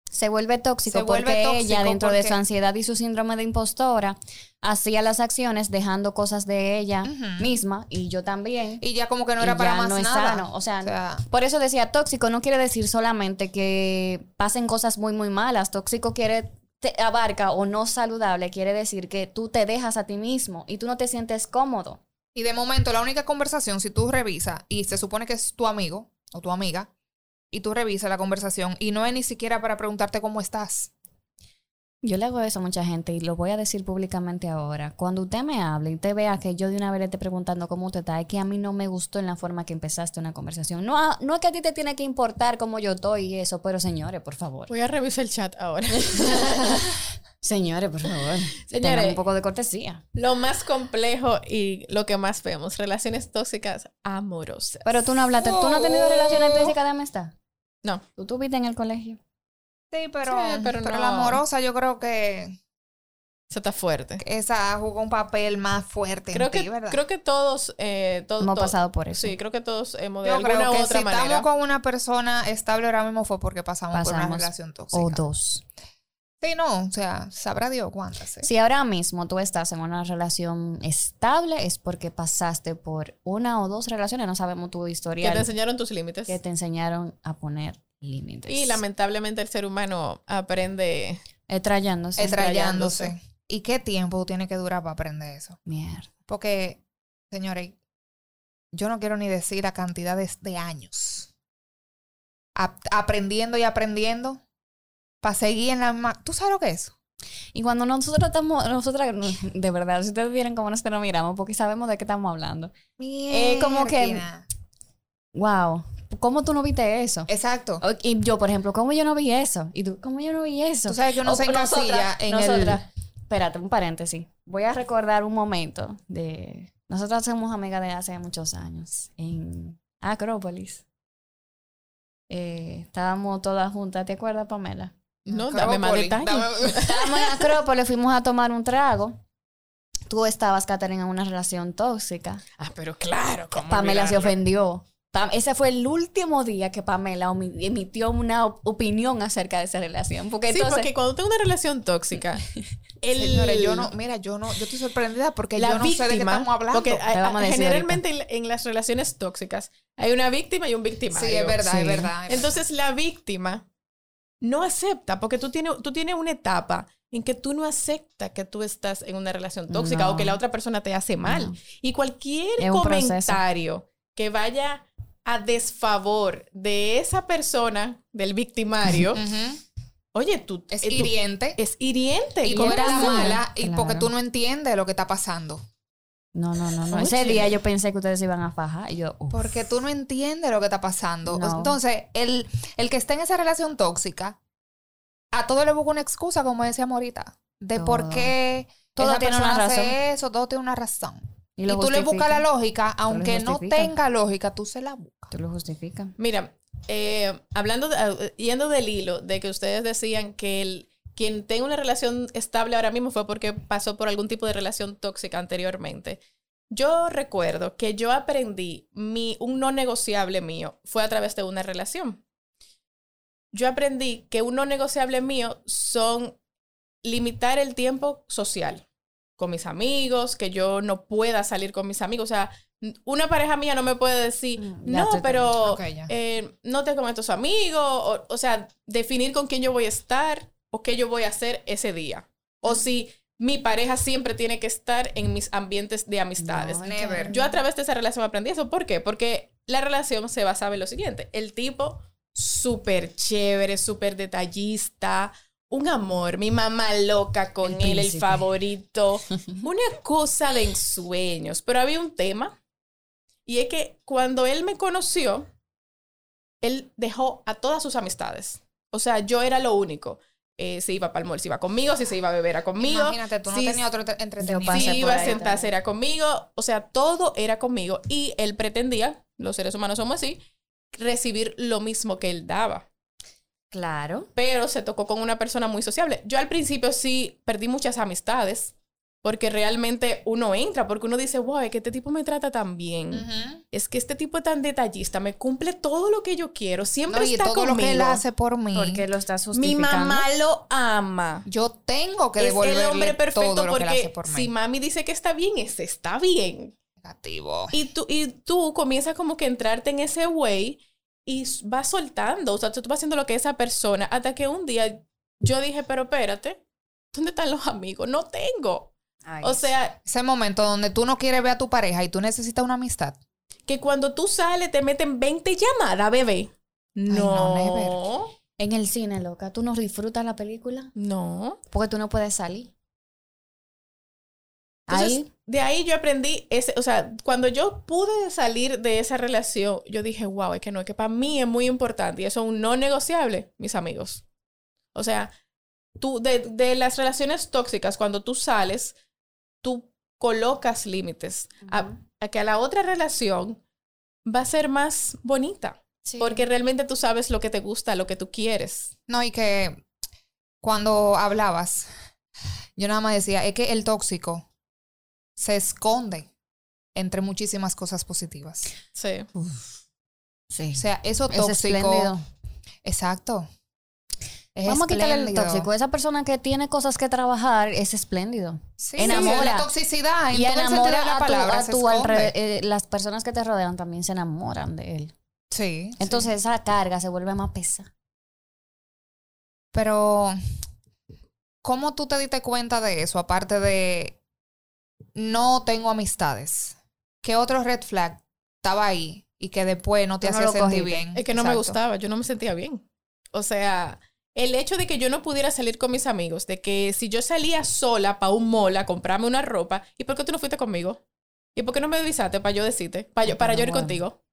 A: Se vuelve tóxico porque ella, dentro de su ansiedad y su síndrome de impostora, hacía las acciones dejando cosas de ella misma y yo también.
C: Y ya como que no era para más no nada. Sano.
A: O sea, por eso decía tóxico no quiere decir solamente que pasen cosas muy, muy malas. Tóxico quiere te abarca o no saludable, quiere decir que tú te dejas a ti mismo y tú no te sientes cómodo.
C: Y de momento, la única conversación, si tú revisas y se supone que es tu amigo o tu amiga, y tú revisas la conversación y no es ni siquiera para preguntarte cómo estás.
A: Yo le hago eso a mucha gente y lo voy a decir públicamente ahora. Cuando usted me hable y te vea que yo de una vez le esté preguntando cómo usted está, es que a mí no me gustó en la forma que empezaste una conversación. No, no es que a ti te tiene que importar cómo yo estoy y eso, pero señores, por favor.
B: Voy a revisar el chat ahora.
A: señores, por favor. Señores, un poco de cortesía.
B: Lo más complejo y lo que más vemos, relaciones tóxicas amorosas.
A: Pero tú no hablaste, ¿tú no has tenido relaciones oh. tóxicas de amistad?
B: No.
A: ¿Tú tuviste en el colegio?
C: Sí, pero, pero, la amorosa yo creo que...
B: Esa está fuerte.
C: Esa jugó un papel más fuerte
B: creo
C: en
B: que,
C: ti, ¿verdad?
B: Creo que todos... Eh,
A: hemos pasado por eso.
B: Sí, creo que todos hemos de yo alguna creo que otra
C: si estamos con una persona estable ahora mismo fue porque pasamos, por una relación tóxica.
A: O dos.
C: Sí, no, o sea, sabrá Dios cuántas.
A: Si ahora mismo tú estás en una relación estable, es porque pasaste por una o dos relaciones, no sabemos tu historia.
B: Que te enseñaron tus límites.
A: Que te enseñaron a poner límites.
B: Y lamentablemente el ser humano aprende...
A: Estrayándose.
C: Estrayándose. ¿Y qué tiempo tiene que durar para aprender eso?
A: Mierda.
C: Porque, señores, yo no quiero ni decir a cantidades de años. aprendiendo y aprendiendo para seguir en la misma... ¿Tú sabes lo que es?
A: Y cuando nosotros estamos, nosotras, de verdad, si ustedes vieran cómo nosotros miramos, porque sabemos de qué estamos hablando. Es como que, wow, ¿Cómo tú no viste eso?
C: Exacto.
A: Y yo, por ejemplo, ¿cómo yo no vi eso? Y tú, ¿cómo yo no vi eso?
C: Tú sabes que uno se encasilla en nosotras, el...
A: Espérate, un paréntesis. Voy a recordar un momento de... Nosotras somos amigas de hace muchos años en Acrópolis. Eh, estábamos todas juntas, ¿te acuerdas, Pamela?
B: No, dame más detalles.
A: Estábamos en Acrópolis, fuimos a tomar un trago. Tú estabas, Catherine, en una relación tóxica.
B: Ah, pero claro.
A: Pamela se ofendió ese fue el último día que Pamela emitió una opinión acerca de esa relación. Porque
B: sí, porque cuando tengo una relación tóxica,
C: el... yo no, mira, yo no, yo estoy sorprendida porque yo no sé de qué estamos hablando. Porque
B: generalmente en, las relaciones tóxicas hay una víctima y un victimario.
C: Sí, es verdad, es verdad.
B: Entonces la víctima no acepta porque tú tienes, tú tienes una etapa en que tú no aceptas que tú estás en una relación tóxica o que la otra persona te hace mal. Y cualquier comentario que vaya a desfavor de esa persona, del victimario, oye, tú...
C: Es eh, hiriente.
B: es hiriente.
C: Y mala y porque tú no entiendes lo que está pasando.
A: No, no, no, no. Ese día yo pensé que ustedes iban a fajar y yo...
C: Porque tú no entiendes lo que está pasando. Entonces, el, el que está en esa relación tóxica, a todo le busca una excusa, como decía Morita, de por qué todo tiene una razón. eso, todo tiene una razón. Y, tú le buscas la lógica, aunque no tenga lógica, tú se la buscas.
A: Tú lo justificas.
B: Mira, eh, hablando, eh, yendo del hilo de que ustedes decían que el, quien tenga una relación estable ahora mismo fue porque pasó por algún tipo de relación tóxica anteriormente. Yo recuerdo que yo aprendí mi, un no negociable mío fue a través de una relación. Yo aprendí que un no negociable mío son limitar el tiempo social con mis amigos, que yo no pueda salir con mis amigos. O sea, una pareja mía no me puede decir, mm, no, pero eh, no te con estos amigos. O, sea, definir con quién yo voy a estar o qué yo voy a hacer ese día. O si mi pareja siempre tiene que estar en mis ambientes de amistades. Yo a través de esa relación aprendí eso. ¿Por qué? Porque la relación se basaba en lo siguiente. El tipo súper chévere, súper detallista, un amor, mi mamá loca con él, el favorito, una cosa de ensueños. Pero había un tema, y es que cuando él me conoció, él dejó a todas sus amistades. O sea, yo era lo único. Eh, se iba para el mall, se iba conmigo, si se iba a beber era conmigo.
C: Imagínate, tú no tenías otro entretenimiento.
B: Si iba a sentarse era conmigo. O sea, todo era conmigo. Y él pretendía, los seres humanos somos así, recibir lo mismo que él daba.
A: Claro.
B: Pero se tocó con una persona muy sociable. Yo al principio sí perdí muchas amistades porque realmente uno entra, porque uno dice, wow, es que este tipo me trata tan bien. Es que este tipo es tan detallista, me cumple todo lo que yo quiero, siempre
C: No, y
B: está
C: todo
B: conmigo.
C: lo que él hace por mí.
A: Porque lo estás
B: Mi
A: justificando.
B: mamá lo ama.
C: yo tengo que
B: Es
C: devolverle
B: el hombre perfecto
C: todo lo que él hace
B: porque
C: por mí.
B: si mami dice que está bien, ese está bien.
C: Negativo.
B: Y tú, y tú comienzas como que a entrarte en ese way y vas soltando, o sea, tú vas haciendo lo que esa persona, hasta que un día yo dije, pero espérate, ¿dónde están los amigos? No tengo.
A: Ay,
B: O sea,
C: Ese momento donde tú no quieres ver a tu pareja y tú necesitas una amistad.
B: que cuando tú sales te meten 20 llamadas, bebé.
C: no,
B: No,
A: en el cine, loca, ¿tú no disfrutas la película?
B: no.
A: Porque tú no puedes salir.
B: Entonces,
A: Ahí,
B: de ahí yo aprendí ese, o sea, cuando yo pude salir de esa relación, yo dije, wow, es que no, es que para mí es muy importante y eso es un no negociable, mis amigos. O sea, tú, de, de las relaciones tóxicas, cuando tú sales, tú colocas límites a, a que a la otra relación va a ser más bonita,
A: sí.
B: porque realmente tú sabes lo que te gusta, lo que tú quieres.
C: No, y que cuando hablabas, yo nada más decía, es que el tóxico se esconde entre muchísimas cosas positivas.
B: Sí.
A: sí.
C: O sea, eso
A: es
C: tóxico.
A: espléndido.
C: Exacto. Es
A: Vamos a quitarle el tóxico. Esa persona que tiene cosas que trabajar es espléndido.
C: Sí,
A: Enamora.
C: La toxicidad en
A: y
C: todo el sentido de
A: enamora
C: la
A: a tu,
C: palabra.
A: a
C: se
A: tu
C: esconde.
A: alre- eh, las personas que te rodean también se enamoran de él.
C: Sí.
A: Entonces esa carga se vuelve más pesada.
C: Pero, ¿cómo tú te diste cuenta de eso? Aparte de no tengo amistades. ¿Qué otro red flag estaba ahí y que después no te
A: no
C: hacía sentir bien?
B: Es que no me gustaba, yo no me sentía bien. O sea, el hecho de que yo no pudiera salir con mis amigos, de que si yo salía sola para un mall a comprarme una ropa, ¿y por qué tú no fuiste conmigo? ¿Y por qué no me avisaste para yo decirte, para yo, para yo ir
A: bueno.
B: contigo?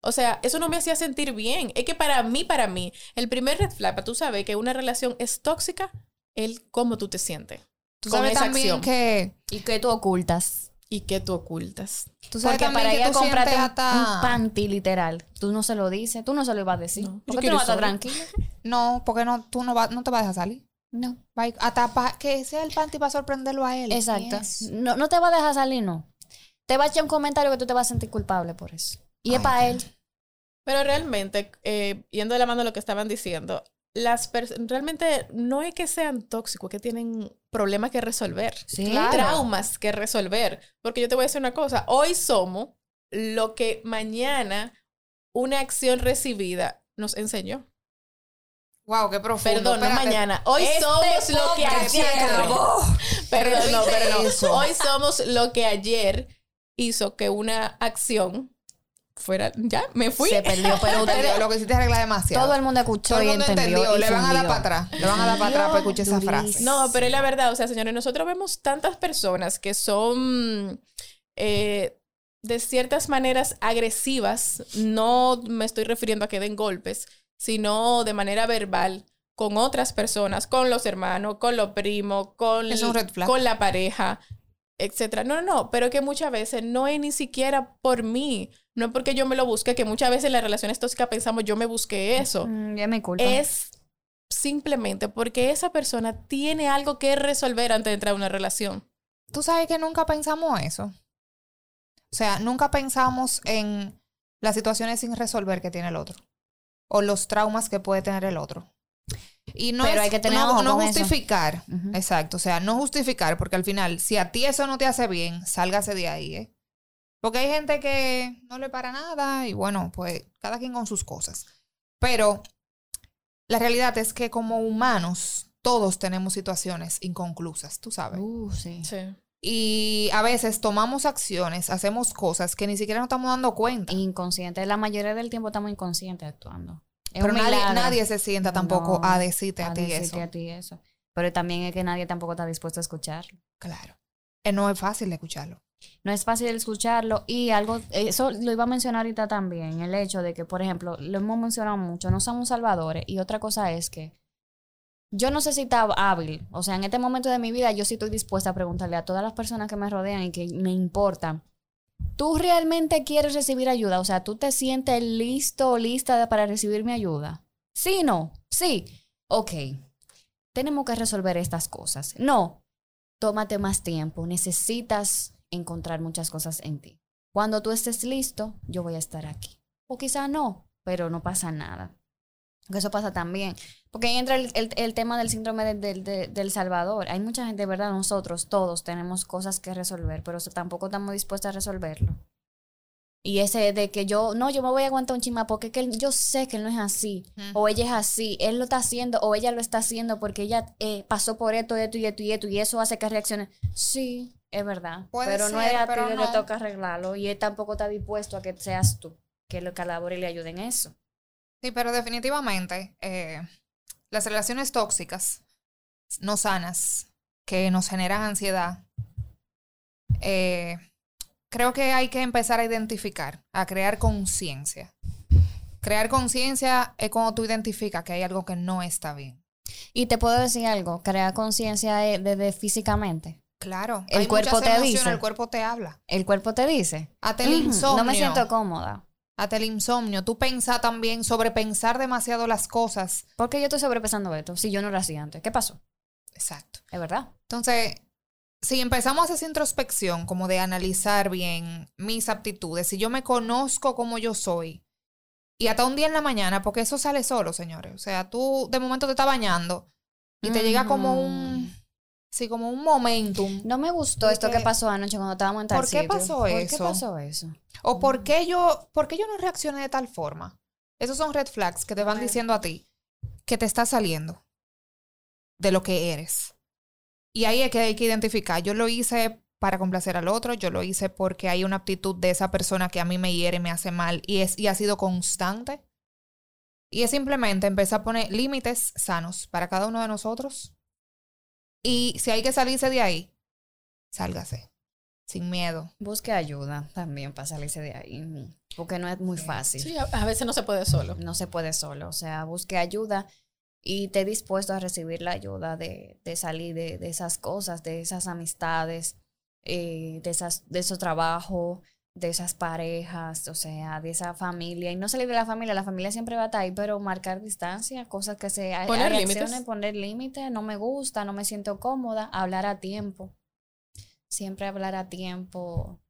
B: O sea, eso no me hacía sentir bien. Es que para mí, para mí, el primer red flag, para tú sabes que una relación es tóxica, el cómo tú te sientes.
C: Tú
B: con
C: sabes
B: esa
C: también
B: acción.
C: que...
A: ¿Y que tú ocultas?
B: Y que tú ocultas.
C: Tú sabes
A: Porque para
C: que
A: ir a
C: tú
A: comprarte
C: sientes
A: un, panty literal, tú no se lo dices, tú no se lo ibas a decir.
B: No,
A: ¿Por qué tú no vas a estar tranquila?
C: No, porque no, tú no, va- no te vas a dejar salir.
A: No.
C: Hasta pa- que sea el panty para sorprenderlo a él.
A: Exacto.
C: Yes.
A: No, no te va a dejar salir, no. Te va a echar un comentario que tú te vas a sentir culpable por eso. Y es para
C: qué-
A: él.
B: Pero realmente, eh, yendo de la mano de lo que estaban diciendo, las realmente no es que sean tóxicos, que tienen problemas que resolver,
A: Sí.
C: Claro.
B: traumas que resolver. Porque yo te voy a decir una cosa, hoy somos lo que mañana una acción recibida nos enseñó.
C: Wow, qué profundo.
B: Perdón, no mañana. Hoy
C: Este
B: somos lo que ayer. Perdón, no. Hoy somos lo que ayer hizo que una acción fuera. Ya, me fui.
A: Se perdió, pero ustedes,
C: lo que hiciste arregla demasiado.
A: todo el mundo escuchó
C: Todo el
A: y
C: mundo
A: entendió.
C: entendió.
A: y
C: Le van a dar para atrás. Le van a dar para atrás para escuchar esa frase.
B: No, pero es la verdad, o sea, señores, nosotros vemos tantas personas que son eh, de ciertas maneras agresivas, no me estoy refiriendo a que den golpes, sino de manera verbal con otras personas, con los hermanos, con los primos, con,
C: Es
B: con la pareja, etcétera. No, no, no, pero que muchas veces no es ni siquiera por mí, no es porque yo me lo busque, que muchas veces en las relaciones tóxicas pensamos yo me busqué eso
A: Mm, ya me culpa.
B: es simplemente porque esa persona tiene algo que resolver antes de entrar a una relación.
C: Tú sabes que nunca pensamos eso. O sea, nunca pensamos en las situaciones sin resolver que tiene el otro. O los traumas que puede tener el otro. Y no
A: Pero
C: es,
A: hay que tener
C: no, no justificar. Exacto. O sea, no justificar, porque al final, si a ti eso no te hace bien, sálgase de ahí, ¿eh? Porque hay gente que no le para nada y bueno, pues cada quien con sus cosas. Pero la realidad es que como humanos, todos tenemos situaciones inconclusas, tú sabes.
A: Uh, sí.
C: Y a veces tomamos acciones, hacemos cosas que ni siquiera nos estamos dando cuenta.
A: Inconsciente. La mayoría del tiempo estamos inconscientes actuando. Es
C: Pero nadie, se sienta tampoco
A: No,
C: a decirte a,
A: a
C: ti
A: decirte
C: eso.
A: a ti eso. Pero también es que nadie tampoco está dispuesto a escucharlo.
C: Claro. Eh, no es fácil de escucharlo.
A: No es fácil escucharlo y algo, eso lo iba a mencionar ahorita también, el hecho de que, por ejemplo, lo hemos mencionado mucho, no somos salvadores y otra cosa es que yo no sé si está hábil, o sea, en este momento de mi vida yo sí estoy dispuesta a preguntarle a todas las personas que me rodean y que me importan, ¿tú realmente quieres recibir ayuda? O sea, ¿tú te sientes listo o lista para recibir mi ayuda? Sí, no, sí, ok, tenemos que resolver estas cosas. No, tómate más tiempo. Necesitas encontrar muchas cosas en ti. Cuando tú estés listo, yo voy a estar aquí. O quizá no, pero no pasa nada. Eso pasa también. Porque entra el, el- el tema del síndrome de- del- de- del Salvador. Hay mucha gente, verdad, nosotros todos tenemos cosas que resolver, pero tampoco estamos dispuestos a resolverlo. Y ese de que yo, no, yo me voy a aguantar un chima porque es que él- yo sé que él no es así.
C: Ujú.
A: O ella es así, él lo está haciendo, o ella lo está haciendo porque ella eh, pasó por esto, esto y esto y esto, y eso hace que reaccione. Sí, es verdad.
C: Puede
A: pero no es a ti que
C: no.
A: le toca arreglarlo. Y él tampoco está dispuesto a que seas tú, que lo colabore y le ayude en eso.
C: Sí, pero definitivamente eh, las relaciones tóxicas, no sanas, que nos generan ansiedad, eh, creo que hay que empezar a identificar, a crear conciencia. Crear conciencia es cuando tú identificas que hay algo que no está bien.
A: Y te puedo decir algo, crear conciencia de, de- de físicamente.
C: Claro,
A: El
C: hay
A: cuerpo te
C: emociones,
A: dice.
C: el cuerpo te habla.
A: El cuerpo te dice.
C: Hasta el
A: "Ujú,
C: insomnio.
A: No me siento cómoda.
C: Hasta el insomnio. Tú pensas también sobrepensar demasiado las cosas.
A: ¿Por qué yo estoy sobrepensando esto? Si yo no lo hacía antes. ¿Qué pasó?
C: Exacto.
A: Es verdad.
C: Entonces, si empezamos a hacer esa introspección, como de analizar bien mis aptitudes, si yo me conozco como yo soy, y hasta un día en la mañana, porque eso sale solo, señores. O sea, tú de momento te estás bañando y te llega como un, sí, como un momentum.
A: No me gustó esto
C: que-
A: pasó anoche cuando estábamos en tal
C: ¿Por qué
A: sitio.
C: pasó
A: ¿Por qué
C: eso?
A: pasó eso?
C: O por qué yo, por qué yo no reaccioné de tal forma. Esos son red flags que te van diciendo a ti que te está saliendo de lo que eres. Y ahí es que hay que identificar. Yo lo hice para complacer al otro, yo lo hice porque hay una actitud de esa persona que a mí me hiere, me hace mal y, es, y ha sido constante. Y es simplemente empezar a poner límites sanos para cada uno de nosotros. Y si hay que salirse de ahí, sálgase. Sin miedo.
A: Busque ayuda también para salirse de ahí. Porque no es muy fácil.
B: Sí, a, a veces no se puede solo.
A: No se puede solo. O sea, busque ayuda y esté dispuesto a recibir la ayuda de, de salir de, de esas cosas, de esas amistades, eh, de, esas, de esos trabajos, de esas parejas, o sea, de esa familia. Y no salir de la familia, la familia siempre va a estar ahí, pero marcar distancia, cosas que se...
B: Poner límites.
A: Poner límites, no me gusta, no me siento cómoda, hablar a tiempo. Siempre hablar a tiempo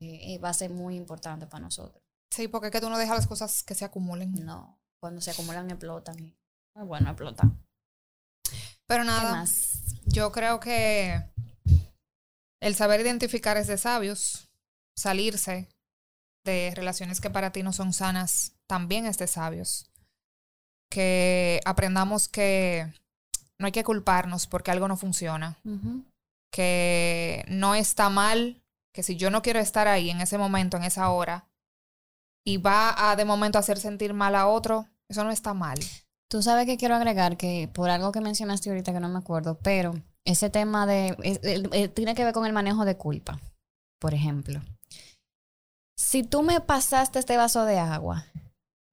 A: eh, eh, va a ser muy importante para nosotros.
C: Sí, porque es que tú no dejas las cosas que se acumulen.
A: No, cuando se acumulan explotan. Y no es bueno explotar.
C: Pero
A: ¿Qué
C: nada,
A: más?
C: yo creo que el saber identificar es de sabios, salirse de relaciones que para ti no son sanas, también es de sabios. Que aprendamos que no hay que culparnos porque algo no funciona, que no está mal, que si yo no quiero estar ahí en ese momento, en esa hora, y va a de momento hacer sentir mal a otro, eso no está mal.
A: Tú sabes que quiero agregar que por algo que mencionaste ahorita que no me acuerdo, pero ese tema de es- el- el- tiene que ver con el manejo de culpa. Por ejemplo, si tú me pasaste este vaso de agua,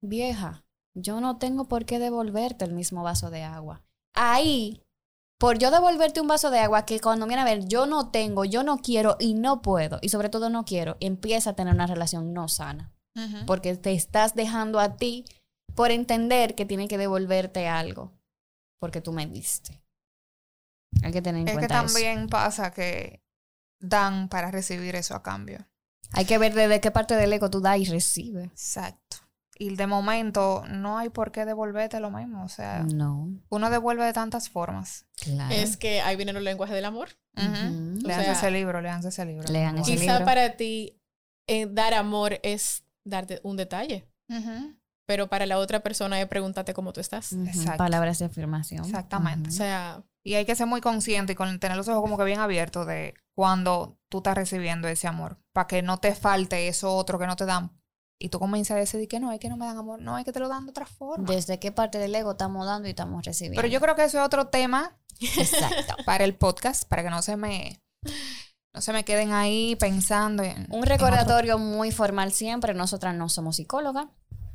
A: vieja, yo no tengo por qué devolverte el mismo vaso de agua. Ahí, por yo devolverte un vaso de agua que cuando viene a ver, yo no tengo, yo no quiero y no puedo, y sobre todo no quiero, empieza a tener una relación no sana porque te estás dejando a ti por entender que tiene que devolverte algo porque tú me diste. Hay que tener en
C: Es que
A: cuenta eso.
C: también pasa que dan para recibir eso a cambio.
A: Hay que ver desde qué parte del ego tú das y recibes.
C: Exacto. Y de momento no hay por qué devolverte lo mismo. O sea,
A: No,
C: uno devuelve de tantas formas.
A: claro.
B: Es que ahí vienen los lenguajes del amor.
C: Leanse
B: sea,
C: ese libro, leanse ese libro.
A: lean ese.
B: Quizá
A: libro.
B: para ti eh, dar amor es darte un detalle,
C: Ujú.
B: Pero para la otra persona es preguntarte cómo tú estás.
C: Exacto.
A: Palabras de afirmación.
C: Exactamente.
B: O
A: Ujú.
B: sea,
C: Y hay que ser muy consciente y con, tener los ojos como que bien abiertos de cuando tú estás recibiendo ese amor. Para que no te falte eso otro que no te dan. Y tú comienzas a decidir que no, es que no me dan amor. No, es que te lo dan de otra forma.
A: Desde qué parte del ego estamos dando y estamos recibiendo.
C: Pero yo creo que eso es otro tema
A: Exacto.
C: para el podcast, para que no se me, no se me queden ahí pensando en... en
A: Un
C: otro-
A: recordatorio muy formal siempre, nosotras no somos psicólogas,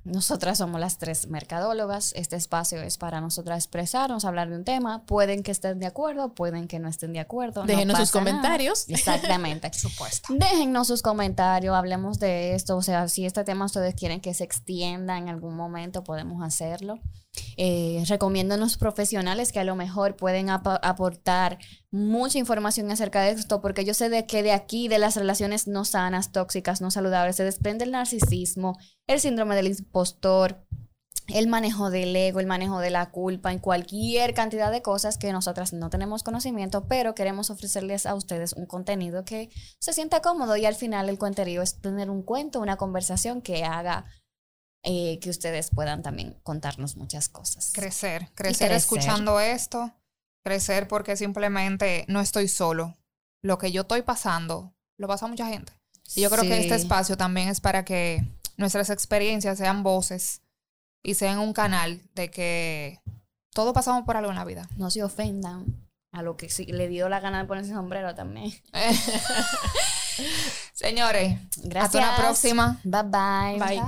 A: nosotras somos las tres mercadólogas, este espacio es para nosotras expresarnos, hablar de un tema, pueden que estén de acuerdo, pueden que no estén de acuerdo. no
B: déjenos sus
A: pasa nada.
B: comentarios.
A: Exactamente.
C: Supuesto.
A: Déjennos sus comentarios, hablemos de esto, o sea, si este tema ustedes quieren que se extienda en algún momento, podemos hacerlo. Eh, recomiendo unos profesionales que a lo mejor pueden aportar mucha información acerca de esto, porque yo sé de que de aquí, de las relaciones no sanas, tóxicas, no saludables, se desprende el narcisismo, el síndrome del impostor, el manejo del ego, el manejo de la culpa, en cualquier cantidad de cosas que nosotras no tenemos conocimiento, pero queremos ofrecerles a ustedes un contenido que se sienta cómodo y al final el cuenterío es tener un cuento, una conversación que haga eh, que ustedes puedan también contarnos muchas cosas.
C: Crecer, crecer, escuchando esto, crecer porque simplemente no estoy solo. Lo que yo estoy pasando, lo pasa mucha gente. Y yo creo que este espacio también es para que nuestras experiencias sean voces y sean un canal de que todos pasamos por algo en la vida.
A: No se ofendan a lo que sí le dio la gana de ponerse sombrero también.
C: Señores,
A: gracias.
C: Hasta la próxima.
A: Bye bye. Bye.